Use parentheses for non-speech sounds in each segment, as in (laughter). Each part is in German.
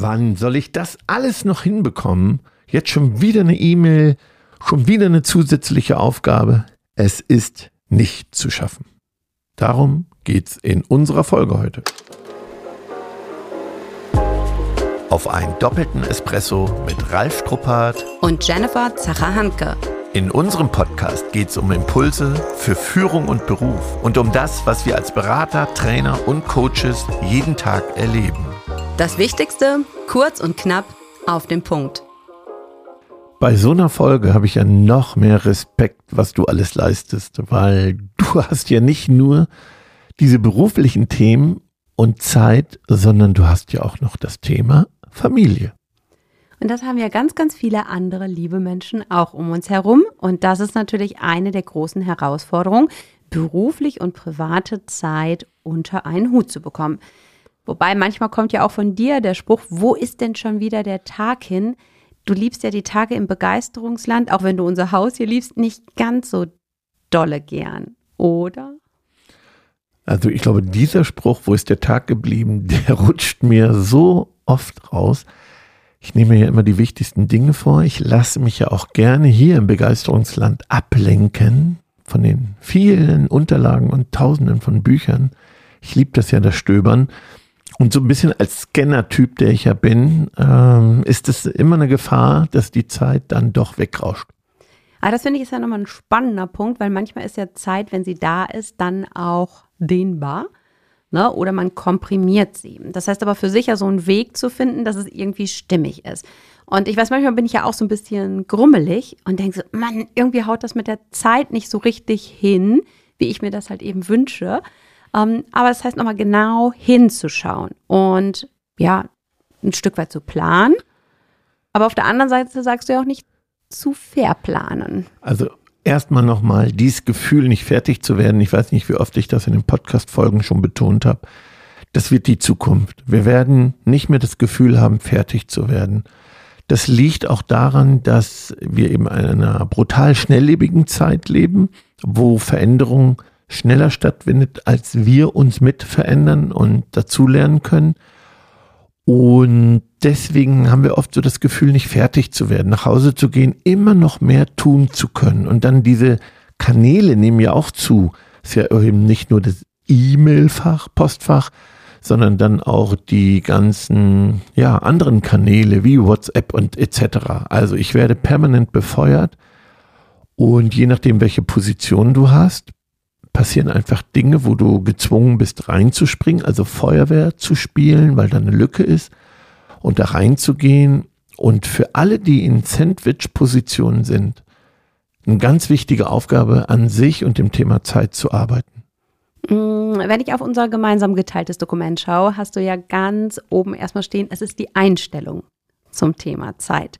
Wann soll ich das alles noch hinbekommen? Jetzt schon wieder eine E-Mail, schon wieder eine zusätzliche Aufgabe. Es ist nicht zu schaffen. Darum geht's in unserer Folge heute. Auf einen doppelten Espresso mit Ralf Struppert und Jennifer Zacher-Hanke. In unserem Podcast geht es um Impulse für Führung und Beruf und um das, was wir als Berater, Trainer und Coaches jeden Tag erleben. Das Wichtigste, kurz und knapp, auf den Punkt. Bei so einer Folge habe ich ja noch mehr Respekt, was du alles leistest, weil du hast ja nicht nur diese beruflichen Themen und Zeit, sondern du hast ja auch noch das Thema Familie. Und das haben ja ganz, ganz viele andere liebe Menschen auch um uns herum. Und das ist natürlich eine der großen Herausforderungen, beruflich und private Zeit unter einen Hut zu bekommen. Wobei manchmal kommt ja auch von dir der Spruch, wo ist denn schon wieder der Tag hin? Du liebst ja die Tage im Begeisterungsland, auch wenn du unser Haus hier liebst, nicht ganz so dolle gern, oder? Also ich glaube, dieser Spruch, wo ist der Tag geblieben, (laughs) der rutscht mir so oft raus. Ich nehme mir ja immer die wichtigsten Dinge vor. Ich lasse mich ja auch gerne hier im Begeisterungsland ablenken von den vielen Unterlagen und Tausenden von Büchern. Ich liebe das ja, das Stöbern. Und so ein bisschen als Scanner-Typ, der ich ja bin, ähm, ist es immer eine Gefahr, dass die Zeit dann doch wegrauscht. Aber ah, das finde ich ist ja nochmal ein spannender Punkt, weil manchmal ist ja Zeit, wenn sie da ist, dann auch dehnbar. Ne? Oder man komprimiert sie. Das heißt aber für sich ja so einen Weg zu finden, dass es irgendwie stimmig ist. Und ich weiß, manchmal bin ich ja auch so ein bisschen grummelig und denke so, Mann, irgendwie haut das mit der Zeit nicht so richtig hin, wie ich mir das halt eben wünsche. Ähm, aber das heißt nochmal genau hinzuschauen und ja, ein Stück weit zu planen. Aber auf der anderen Seite sagst du ja auch nicht zu verplanen. Also erstmal nochmal dieses Gefühl, nicht fertig zu werden. Ich weiß nicht, wie oft ich das in den Podcast-Folgen schon betont habe. Das wird die Zukunft. Wir werden nicht mehr das Gefühl haben, fertig zu werden. Das liegt auch daran, dass wir eben in einer brutal schnelllebigen Zeit leben, wo Veränderung schneller stattfindet, als wir uns mit verändern und dazulernen können. Und deswegen haben wir oft so das Gefühl, nicht fertig zu werden, nach Hause zu gehen, immer noch mehr tun zu können. Und dann diese Kanäle nehmen ja auch zu. Ist ja eben nicht nur das E-Mail-Fach, Postfach, sondern dann auch die ganzen, ja, anderen Kanäle wie WhatsApp und etc. Also ich werde permanent befeuert und je nachdem, welche Position du hast, passieren einfach Dinge, wo du gezwungen bist reinzuspringen, also Feuerwehr zu spielen, weil da eine Lücke ist und da reinzugehen. Und für alle, die in Sandwich-Positionen sind, eine ganz wichtige Aufgabe an sich und dem Thema Zeit zu arbeiten. Mm, wenn ich auf unser gemeinsam geteiltes Dokument schaue, hast du ja ganz oben erstmal stehen, es ist die Einstellung zum Thema Zeit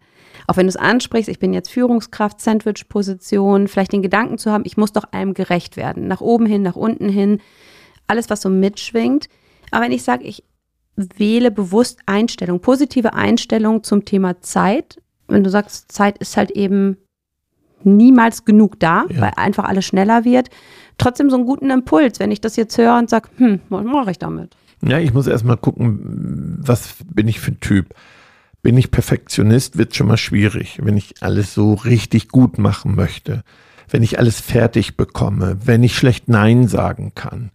auch wenn du es ansprichst, ich bin jetzt Führungskraft, Sandwich-Position, vielleicht den Gedanken zu haben, ich muss doch allem gerecht werden. Nach oben hin, nach unten hin, alles, was so mitschwingt. Aber wenn ich sage, ich wähle bewusst Einstellung, positive Einstellung zum Thema Zeit, wenn du sagst, Zeit ist halt eben niemals genug da, ja. weil einfach alles schneller wird, trotzdem so einen guten Impuls, wenn ich das jetzt höre und sage, hm, was mache ich damit? Ja, ich muss erstmal gucken, was bin ich für ein Typ. Bin ich Perfektionist, wird schon mal schwierig, wenn ich alles so richtig gut machen möchte, wenn ich alles fertig bekomme, wenn ich schlecht Nein sagen kann,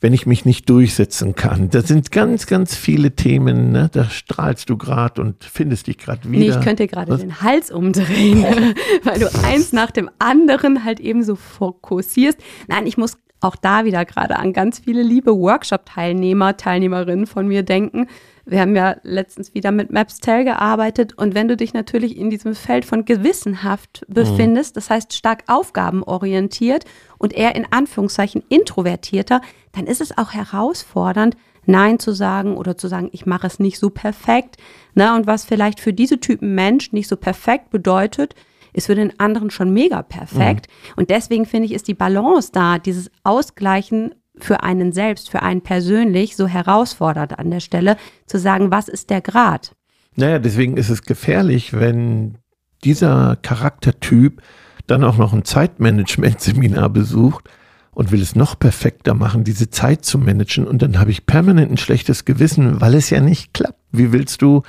wenn ich mich nicht durchsetzen kann. Das sind ganz, ganz viele Themen, ne? da strahlst du gerade und findest dich gerade wieder. Nee, ich könnte gerade den Hals umdrehen, (laughs) weil du eins nach dem anderen halt eben so fokussierst. Nein, ich muss auch da wieder gerade an ganz viele liebe Workshop-Teilnehmer, Teilnehmerinnen von mir denken, wir haben ja letztens wieder mit Mapstel gearbeitet und wenn du dich natürlich in diesem Feld von gewissenhaft befindest, mhm. das heißt stark aufgabenorientiert und eher in Anführungszeichen introvertierter, dann ist es auch herausfordernd, Nein zu sagen oder zu sagen, ich mache es nicht so perfekt. Ne? Und was vielleicht für diese Typen Mensch nicht so perfekt bedeutet, ist für den anderen schon mega perfekt. Mhm. Und deswegen finde ich, ist die Balance da, dieses Ausgleichen für einen selbst, für einen persönlich so herausfordert an der Stelle, zu sagen, was ist der Grad? Naja, deswegen ist es gefährlich, wenn dieser Charaktertyp dann auch noch ein Zeitmanagement-Seminar besucht und will es noch perfekter machen, diese Zeit zu managen. Und dann habe ich permanent ein schlechtes Gewissen, weil es ja nicht klappt. Wie willst du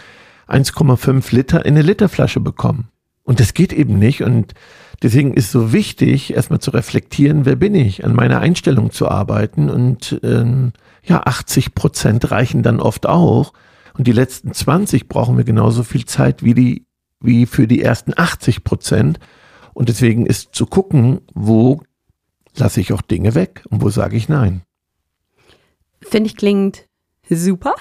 1,5 Liter in eine Literflasche bekommen? Und das geht eben nicht. Und deswegen ist so wichtig, erstmal zu reflektieren, wer bin ich, an meiner Einstellung zu arbeiten. Und ähm, ja, 80 Prozent reichen dann oft auch. Und die letzten 20 brauchen wir genauso viel Zeit wie die, wie für die ersten 80 Prozent. Und deswegen ist zu gucken, wo lasse ich auch Dinge weg und wo sage ich nein. Finde ich klingt super.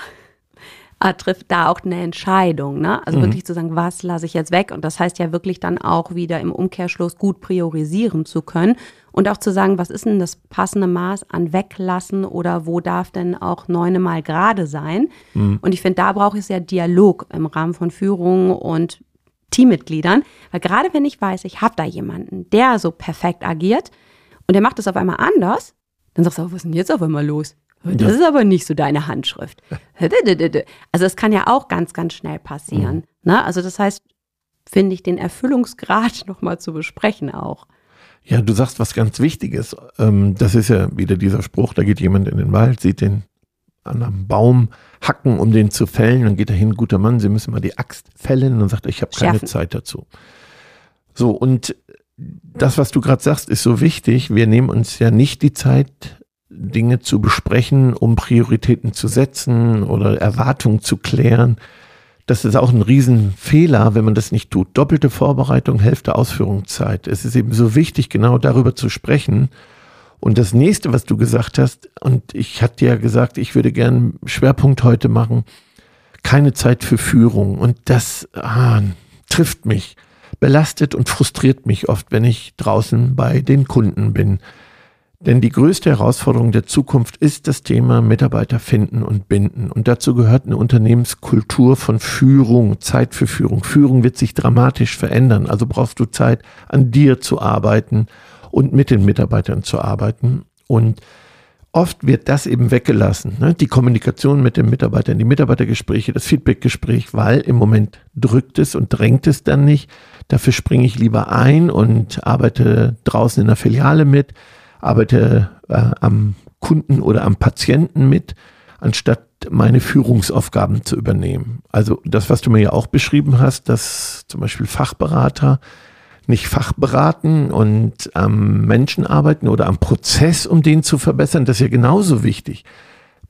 Er trifft da auch eine Entscheidung, ne? Also mhm. wirklich zu sagen, was lasse ich jetzt weg? Und das heißt ja wirklich dann auch wieder im Umkehrschluss gut priorisieren zu können und auch zu sagen, was ist denn das passende Maß an weglassen oder wo darf denn auch neune Mal gerade sein? Mhm. Und ich finde, da brauche ich ja Dialog im Rahmen von Führung und Teammitgliedern, weil gerade wenn ich weiß, ich habe da jemanden, der so perfekt agiert und der macht es auf einmal anders, dann sagst du, was ist denn jetzt auf einmal los? Das ist aber nicht so deine Handschrift. (laughs) Also das kann ja auch ganz, ganz schnell passieren. Mhm. Ne? Also das heißt, finde ich den Erfüllungsgrad (laughs) nochmal zu besprechen auch. Ja, du sagst was ganz Wichtiges. Ähm, das ist ja wieder dieser Spruch, da geht jemand in den Wald, sieht den an einem Baum hacken, um den zu fällen. Dann geht er hin, guter Mann, Sie müssen mal die Axt fällen. Und sagt, ich habe keine Zeit dazu. So, und das, was du gerade sagst, ist so wichtig. Wir nehmen uns ja nicht die Zeit, Dinge zu besprechen, um Prioritäten zu setzen oder Erwartungen zu klären. Das ist auch ein Riesenfehler, wenn man das nicht tut. Doppelte Vorbereitung, Hälfte Ausführungszeit. Es ist eben so wichtig, genau darüber zu sprechen. Und das nächste, was du gesagt hast, und ich hatte ja gesagt, ich würde gern Schwerpunkt heute machen, keine Zeit für Führung. Und das ah, trifft mich, belastet und frustriert mich oft, wenn ich draußen bei den Kunden bin. Denn die größte Herausforderung der Zukunft ist das Thema Mitarbeiter finden und binden. Und dazu gehört eine Unternehmenskultur von Führung, Zeit für Führung. Führung wird sich dramatisch verändern. Also brauchst du Zeit, an dir zu arbeiten und mit den Mitarbeitern zu arbeiten. Und oft wird das eben weggelassen. Ne? Die Kommunikation mit den Mitarbeitern, die Mitarbeitergespräche, das Feedbackgespräch, weil im Moment drückt es und drängt es dann nicht. Dafür springe ich lieber ein und arbeite draußen in der Filiale mit arbeite äh, am Kunden oder am Patienten mit, anstatt meine Führungsaufgaben zu übernehmen. Also das, was du mir ja auch beschrieben hast, dass zum Beispiel Fachberater nicht fachberaten und am Menschen arbeiten oder am Prozess, um den zu verbessern, das ist ja genauso wichtig.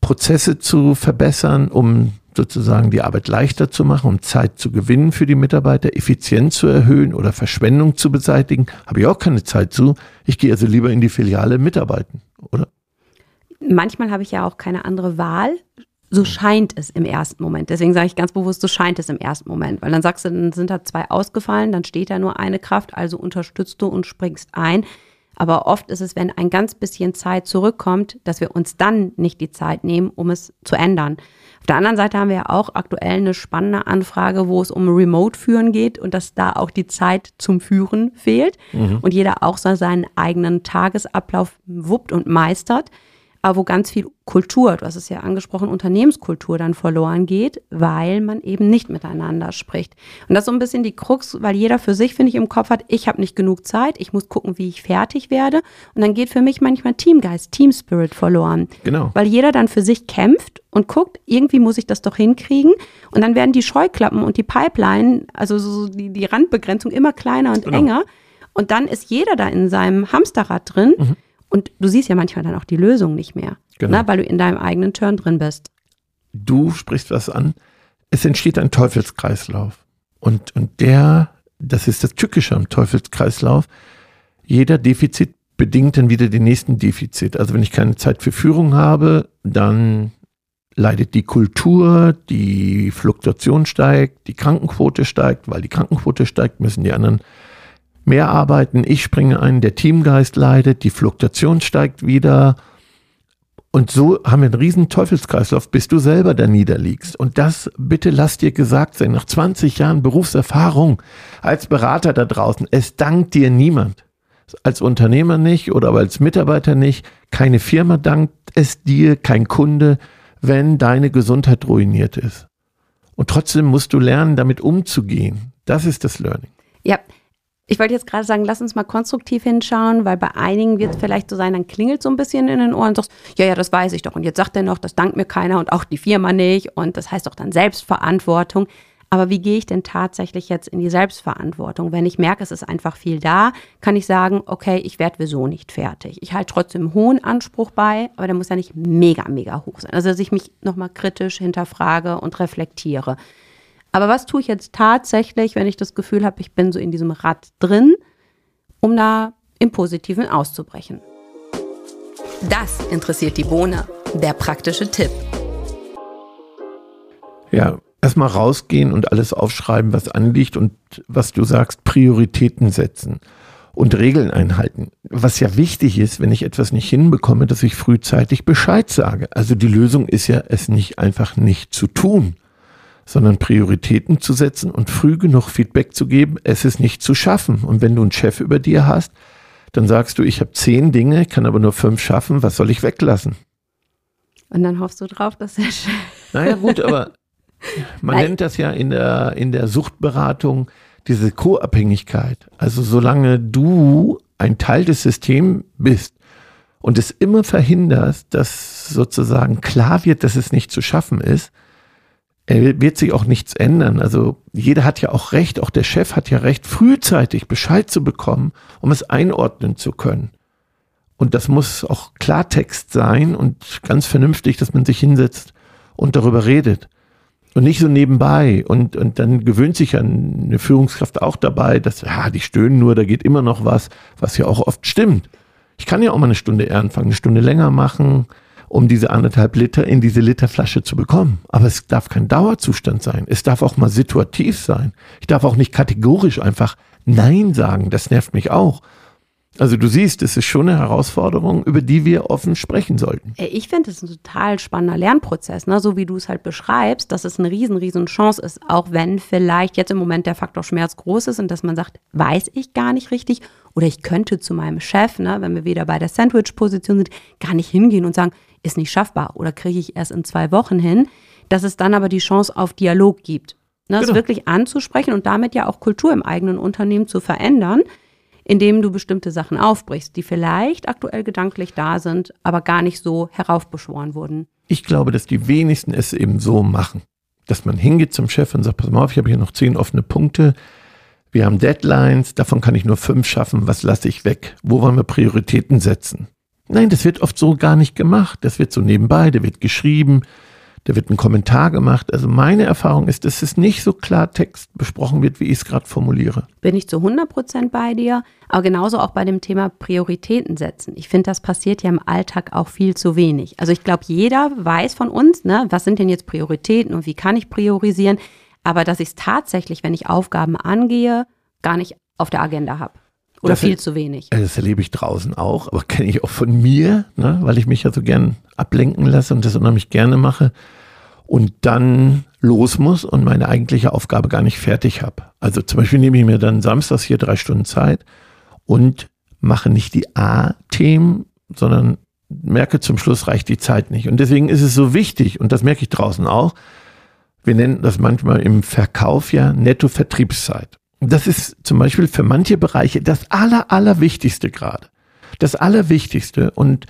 Prozesse zu verbessern, um sozusagen die Arbeit leichter zu machen, um Zeit zu gewinnen für die Mitarbeiter, Effizienz zu erhöhen oder Verschwendung zu beseitigen, habe ich auch keine Zeit zu. Ich gehe also lieber in die Filiale mitarbeiten, oder? Manchmal habe ich ja auch keine andere Wahl. So scheint es im ersten Moment. Deswegen sage ich ganz bewusst, so scheint es im ersten Moment. Weil dann sagst du, dann sind da zwei ausgefallen, dann steht da nur eine Kraft, also unterstützt du und springst ein. Aber oft ist es, wenn ein ganz bisschen Zeit zurückkommt, dass wir uns dann nicht die Zeit nehmen, um es zu ändern. Auf der anderen Seite haben wir ja auch aktuell eine spannende Anfrage, wo es um Remote-Führen geht und dass da auch die Zeit zum Führen fehlt mhm. und jeder auch so seinen eigenen Tagesablauf wuppt und meistert aber wo ganz viel Kultur, du hast es ja angesprochen, Unternehmenskultur dann verloren geht, weil man eben nicht miteinander spricht. Und das ist so ein bisschen die Krux, weil jeder für sich, finde ich, im Kopf hat, ich habe nicht genug Zeit, ich muss gucken, wie ich fertig werde. Und dann geht für mich manchmal Teamgeist, Teamspirit verloren. Genau. Weil jeder dann für sich kämpft und guckt, irgendwie muss ich das doch hinkriegen. Und dann werden die Scheuklappen und die Pipeline, also so die, die Randbegrenzung immer kleiner und genau. enger. Und dann ist jeder da in seinem Hamsterrad drin. Mhm und du siehst ja manchmal dann auch die Lösung nicht mehr, genau. ne, weil du in deinem eigenen Turn drin bist. Du sprichst was an. Es entsteht ein Teufelskreislauf. Und, und der, das ist das Tückische am Teufelskreislauf. Jeder Defizit bedingt dann wieder den nächsten Defizit. Also wenn ich keine Zeit für Führung habe, dann leidet die Kultur, die Fluktuation steigt, die Krankenquote steigt, weil die Krankenquote steigt, müssen die anderen mehr arbeiten, ich springe ein, der Teamgeist leidet, die Fluktuation steigt wieder. Und so haben wir einen riesen Teufelskreislauf, bis du selber da niederliegst. Und das bitte lass dir gesagt sein, nach 20 Jahren Berufserfahrung als Berater da draußen, es dankt dir niemand. Als Unternehmer nicht oder als Mitarbeiter nicht. Keine Firma dankt es dir, kein Kunde, wenn deine Gesundheit ruiniert ist. Und trotzdem musst du lernen, damit umzugehen. Das ist das Learning. Ja, ich wollte jetzt gerade sagen, lass uns mal konstruktiv hinschauen, weil bei einigen wird es vielleicht so sein, dann klingelt so ein bisschen in den Ohren und sagst, ja, ja, das weiß ich doch. Und jetzt sagt er noch, das dankt mir keiner und auch die Firma nicht. Und das heißt doch dann Selbstverantwortung. Aber wie gehe ich denn tatsächlich jetzt in die Selbstverantwortung? Wenn ich merke, es ist einfach viel da, kann ich sagen, okay, ich werde wieso nicht fertig. Ich halte trotzdem hohen Anspruch bei, aber der muss ja nicht mega, mega hoch sein. Also, dass ich mich nochmal kritisch hinterfrage und reflektiere. Aber was tue ich jetzt tatsächlich, wenn ich das Gefühl habe, ich bin so in diesem Rad drin, um da im Positiven auszubrechen? Das interessiert die Bohne, der praktische Tipp. Ja, erstmal rausgehen und alles aufschreiben, was anliegt und was du sagst, Prioritäten setzen und Regeln einhalten. Was ja wichtig ist, wenn ich etwas nicht hinbekomme, dass ich frühzeitig Bescheid sage. Also die Lösung ist ja, es nicht einfach nicht zu tun sondern Prioritäten zu setzen und früh genug Feedback zu geben, es ist nicht zu schaffen. Und wenn du einen Chef über dir hast, dann sagst du, ich habe zehn Dinge, kann aber nur fünf schaffen, was soll ich weglassen? Und dann hoffst du drauf, dass der Chef. Naja, gut, aber man Nein. nennt das ja in der, in der Suchtberatung diese Co-Abhängigkeit. Also solange du ein Teil des Systems bist und es immer verhinderst, dass sozusagen klar wird, dass es nicht zu schaffen ist, wird sich auch nichts ändern. Also jeder hat ja auch recht, auch der Chef hat ja recht, frühzeitig Bescheid zu bekommen, um es einordnen zu können. Und das muss auch Klartext sein und ganz vernünftig, dass man sich hinsetzt und darüber redet. Und nicht so nebenbei. Und, und dann gewöhnt sich ja eine Führungskraft auch dabei, dass, ja, die stöhnen nur, da geht immer noch was, was ja auch oft stimmt. Ich kann ja auch mal eine Stunde eher anfangen, eine Stunde länger machen, um diese anderthalb Liter in diese Literflasche zu bekommen. Aber es darf kein Dauerzustand sein. Es darf auch mal situativ sein. Ich darf auch nicht kategorisch einfach Nein sagen. Das nervt mich auch. Also du siehst, es ist schon eine Herausforderung, über die wir offen sprechen sollten. Ich finde es ein total spannender Lernprozess, ne? so wie du es halt beschreibst, dass es eine riesen, riesen Chance ist, auch wenn vielleicht jetzt im Moment der Faktor Schmerz groß ist und dass man sagt, weiß ich gar nicht richtig oder ich könnte zu meinem Chef, ne, wenn wir wieder bei der Sandwich-Position sind, gar nicht hingehen und sagen, ist nicht schaffbar oder kriege ich erst in zwei Wochen hin, dass es dann aber die Chance auf Dialog gibt. Ne, genau. Es wirklich anzusprechen und damit ja auch Kultur im eigenen Unternehmen zu verändern, indem du bestimmte Sachen aufbrichst, die vielleicht aktuell gedanklich da sind, aber gar nicht so heraufbeschworen wurden. Ich glaube, dass die wenigsten es eben so machen, dass man hingeht zum Chef und sagt, pass mal auf, ich habe hier noch zehn offene Punkte. Wir haben Deadlines, davon kann ich nur fünf schaffen. Was lasse ich weg? Wo wollen wir Prioritäten setzen? Nein, das wird oft so gar nicht gemacht. Das wird so nebenbei, da wird geschrieben, da wird ein Kommentar gemacht. Also meine Erfahrung ist, dass es nicht so klar Text besprochen wird, wie ich es gerade formuliere. Bin ich zu 100 Prozent bei dir, aber genauso auch bei dem Thema Prioritäten setzen. Ich finde, das passiert ja im Alltag auch viel zu wenig. Also ich glaube, jeder weiß von uns, ne, was sind denn jetzt Prioritäten und wie kann ich priorisieren, aber dass ich es tatsächlich, wenn ich Aufgaben angehe, gar nicht auf der Agenda habe. Oder das viel zu wenig. Das erlebe ich draußen auch, aber (laughs) kenne ich auch von mir, ne, weil ich mich ja so gern ablenken lasse und das unheimlich gerne mache und dann los muss und meine eigentliche Aufgabe gar nicht fertig habe. Also zum Beispiel nehme ich mir dann samstags hier drei Stunden Zeit und mache nicht die A-Themen, sondern merke zum Schluss reicht die Zeit nicht. Und deswegen ist es so wichtig, und das merke ich draußen auch, wir nennen das manchmal im Verkauf ja Netto-Vertriebszeit. Das ist zum Beispiel für manche Bereiche das aller, allerwichtigste gerade. Das Allerwichtigste und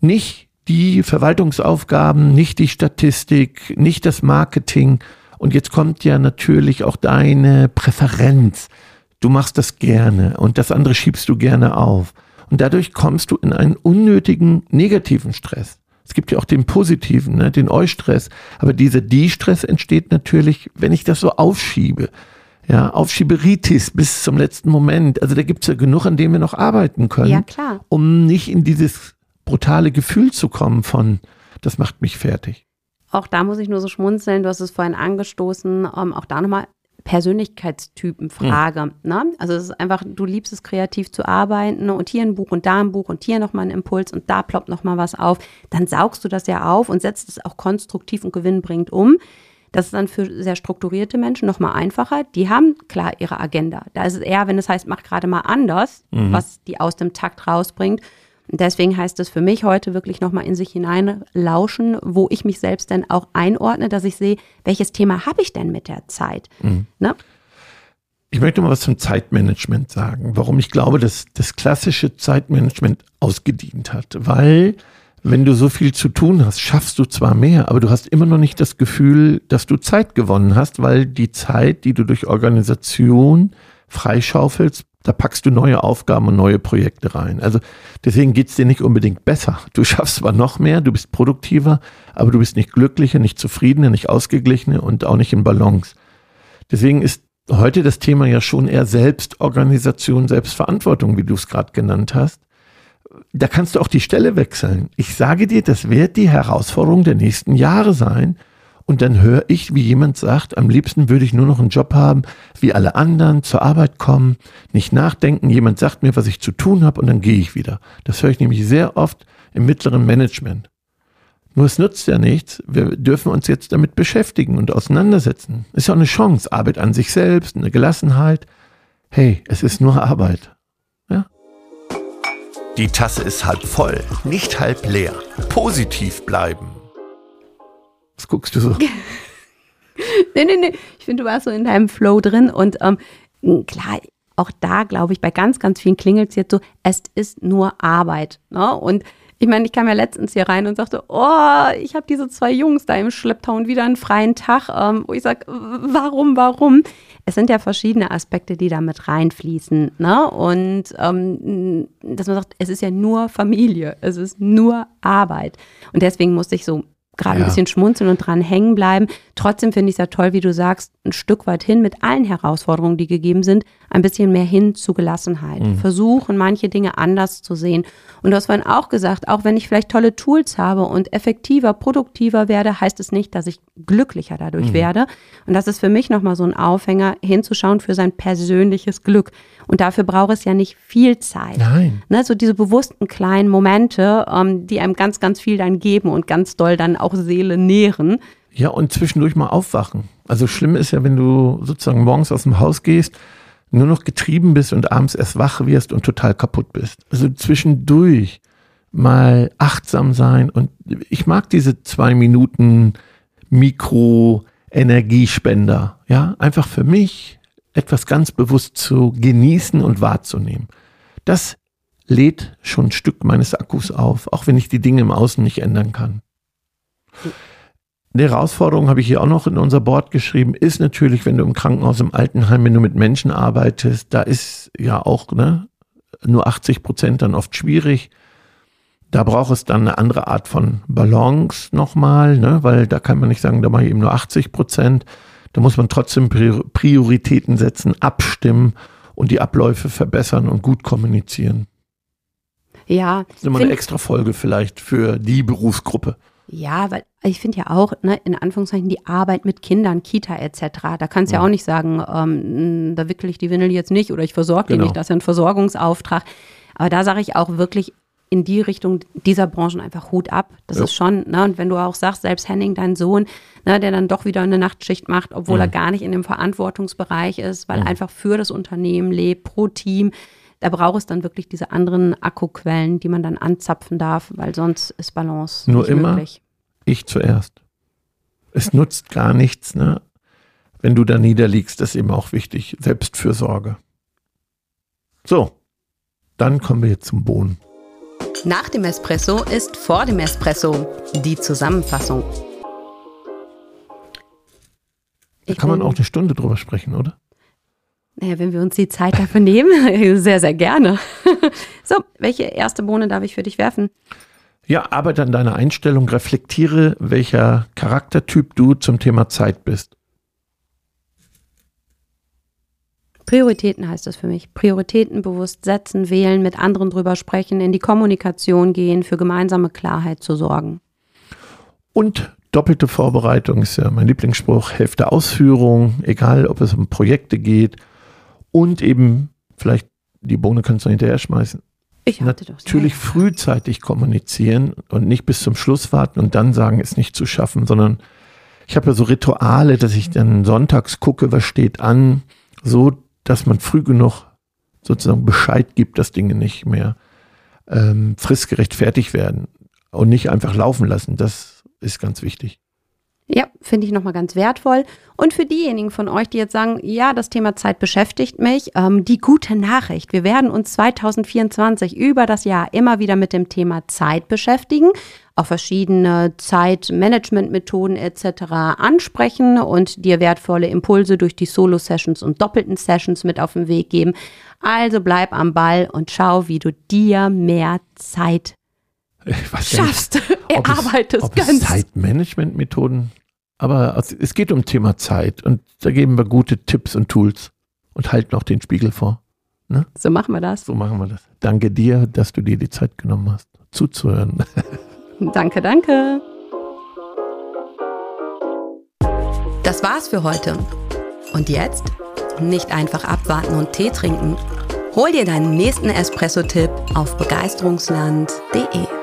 nicht die Verwaltungsaufgaben, nicht die Statistik, nicht das Marketing. Und jetzt kommt ja natürlich auch deine Präferenz. Du machst das gerne und das andere schiebst du gerne auf. Und dadurch kommst du in einen unnötigen negativen Stress. Es gibt ja auch den positiven, ne, den Eustress. Aber dieser Die-Stress entsteht natürlich, wenn ich das so aufschiebe ja, auf Schieberitis bis zum letzten Moment. Also da gibt es ja genug, an dem wir noch arbeiten können. Ja, klar. Um nicht in dieses brutale Gefühl zu kommen von, das macht mich fertig. Auch da muss ich nur so schmunzeln, du hast es vorhin angestoßen, ähm, auch da nochmal Persönlichkeitstypenfrage. Hm. Ne? Also es ist einfach, du liebst es kreativ zu arbeiten und hier ein Buch und da ein Buch und hier nochmal ein Impuls und da ploppt nochmal was auf. Dann saugst du das ja auf und setzt es auch konstruktiv und gewinnbringend um. Das ist dann für sehr strukturierte Menschen nochmal einfacher. Die haben klar ihre Agenda. Da ist es eher, wenn es heißt, mach gerade mal anders, mhm. was die aus dem Takt rausbringt. Und deswegen heißt es für mich heute wirklich nochmal in sich hineinlauschen, wo ich mich selbst denn auch einordne, dass ich sehe, welches Thema habe ich denn mit der Zeit. Mhm. Ne? Ich möchte mal was zum Zeitmanagement sagen, warum ich glaube, dass das klassische Zeitmanagement ausgedient hat. Weil, wenn du so viel zu tun hast, schaffst du zwar mehr, aber du hast immer noch nicht das Gefühl, dass du Zeit gewonnen hast, weil die Zeit, die du durch Organisation freischaufelst, da packst du neue Aufgaben und neue Projekte rein. Also deswegen geht's dir nicht unbedingt besser. Du schaffst zwar noch mehr, du bist produktiver, aber du bist nicht glücklicher, nicht zufriedener, nicht ausgeglichener und auch nicht in Balance. Deswegen ist heute das Thema ja schon eher Selbstorganisation, Selbstverantwortung, wie du es gerade genannt hast. Da kannst du auch die Stelle wechseln. Ich sage dir, das wird die Herausforderung der nächsten Jahre sein. Und dann höre ich, wie jemand sagt, am liebsten würde ich nur noch einen Job haben, wie alle anderen, zur Arbeit kommen, nicht nachdenken. Jemand sagt mir, was ich zu tun habe und dann gehe ich wieder. Das höre ich nämlich sehr oft im mittleren Management. Nur es nützt ja nichts. Wir dürfen uns jetzt damit beschäftigen und auseinandersetzen. Ist ja auch eine Chance. Arbeit an sich selbst, eine Gelassenheit. Hey, es ist nur Arbeit. Die Tasse ist halb voll, nicht halb leer. Positiv bleiben. Was guckst du so? (laughs) nee, nee, nee. Ich finde, du warst so in deinem Flow drin und ähm, klar, auch da glaube ich, bei ganz, ganz vielen klingelt es jetzt so, es ist nur Arbeit. Ne? Und ich meine, ich kam ja letztens hier rein und sagte, oh, ich habe diese zwei Jungs da im Schlepptau und wieder einen freien Tag, ähm, wo ich sage, warum, warum? Es sind ja verschiedene Aspekte, die da mit reinfließen. Ne? Und ähm, dass man sagt, es ist ja nur Familie, es ist nur Arbeit. Und deswegen musste ich so gerade ja. ein bisschen schmunzeln und dran hängen bleiben. Trotzdem finde ich es ja toll, wie du sagst, ein Stück weit hin mit allen Herausforderungen, die gegeben sind, ein bisschen mehr hin zu Gelassenheit. Mhm. Versuchen, manche Dinge anders zu sehen. Und du hast vorhin auch gesagt, auch wenn ich vielleicht tolle Tools habe und effektiver, produktiver werde, heißt es nicht, dass ich glücklicher dadurch mhm. werde. Und das ist für mich nochmal so ein Aufhänger, hinzuschauen für sein persönliches Glück. Und dafür braucht es ja nicht viel Zeit. Nein. Ne, so diese bewussten kleinen Momente, ähm, die einem ganz, ganz viel dann geben und ganz doll dann auch Seele nähren. Ja, und zwischendurch mal aufwachen. Also schlimm ist ja, wenn du sozusagen morgens aus dem Haus gehst, nur noch getrieben bist und abends erst wach wirst und total kaputt bist. Also zwischendurch mal achtsam sein und ich mag diese zwei Minuten Mikro-Energiespender. Ja, einfach für mich etwas ganz bewusst zu genießen und wahrzunehmen. Das lädt schon ein Stück meines Akkus auf, auch wenn ich die Dinge im Außen nicht ändern kann. Eine Herausforderung habe ich hier auch noch in unser Board geschrieben, ist natürlich, wenn du im Krankenhaus, im Altenheim, wenn du mit Menschen arbeitest, da ist ja auch ne, nur 80 Prozent dann oft schwierig. Da braucht es dann eine andere Art von Balance nochmal, ne, weil da kann man nicht sagen, da mache ich eben nur 80 Prozent. Da muss man trotzdem Prioritäten setzen, abstimmen und die Abläufe verbessern und gut kommunizieren. Ja. Das ist immer eine extra Folge vielleicht für die Berufsgruppe. Ja, weil ich finde ja auch, ne, in Anführungszeichen, die Arbeit mit Kindern, Kita etc., da kannst du ja. ja auch nicht sagen, ähm, da wickle ich die Windel jetzt nicht oder ich versorge genau. die nicht, das ist ja ein Versorgungsauftrag. Aber da sage ich auch wirklich, in die Richtung dieser Branchen einfach Hut ab. Das ja. ist schon, ne? Und wenn du auch sagst, selbst Henning, dein Sohn, ne, der dann doch wieder eine Nachtschicht macht, obwohl mhm. er gar nicht in dem Verantwortungsbereich ist, weil mhm. einfach für das Unternehmen lebt, pro Team, da braucht es dann wirklich diese anderen Akkuquellen, die man dann anzapfen darf, weil sonst ist Balance Nur nicht immer möglich. Ich zuerst. Es nutzt gar nichts, ne? Wenn du da niederliegst, ist eben auch wichtig. Selbstfürsorge. So, dann kommen wir jetzt zum Bohnen. Nach dem Espresso ist vor dem Espresso die Zusammenfassung. Da kann man auch eine Stunde drüber sprechen, oder? Naja, wenn wir uns die Zeit dafür nehmen, (laughs) sehr, sehr gerne. (laughs) so, welche erste Bohne darf ich für dich werfen? Ja, arbeite an deiner Einstellung, reflektiere, welcher Charaktertyp du zum Thema Zeit bist. Prioritäten heißt das für mich. Prioritäten bewusst setzen, wählen, mit anderen drüber sprechen, in die Kommunikation gehen, für gemeinsame Klarheit zu sorgen. Und doppelte Vorbereitung ist ja mein Lieblingsspruch, Hälfte Ausführung, egal ob es um Projekte geht und eben vielleicht die Bohne kannst du hinterher schmeißen. Ich hatte doch Natürlich frühzeitig kommunizieren und nicht bis zum Schluss warten und dann sagen, es nicht zu schaffen, sondern ich habe ja so Rituale, dass ich dann sonntags gucke, was steht an, so dass man früh genug sozusagen Bescheid gibt, dass Dinge nicht mehr ähm, fristgerecht fertig werden und nicht einfach laufen lassen. Das ist ganz wichtig. Ja, finde ich nochmal ganz wertvoll. Und für diejenigen von euch, die jetzt sagen, ja, das Thema Zeit beschäftigt mich, ähm, die gute Nachricht. Wir werden uns 2024 über das Jahr immer wieder mit dem Thema Zeit beschäftigen, auch verschiedene Zeitmanagement-Methoden etc. ansprechen und dir wertvolle Impulse durch die Solo-Sessions und doppelten Sessions mit auf den Weg geben. Also bleib am Ball und schau, wie du dir mehr Zeit schaffst, erarbeitest. Ob es, ob es Zeitmanagement-Methoden aber es geht um Thema Zeit und da geben wir gute Tipps und Tools und halten auch den Spiegel vor. Ne? So machen wir das. So machen wir das. Danke dir, dass du dir die Zeit genommen hast, zuzuhören. (laughs) danke, danke. Das war's für heute. Und jetzt? Nicht einfach abwarten und Tee trinken. Hol dir deinen nächsten Espresso-Tipp auf begeisterungsland.de.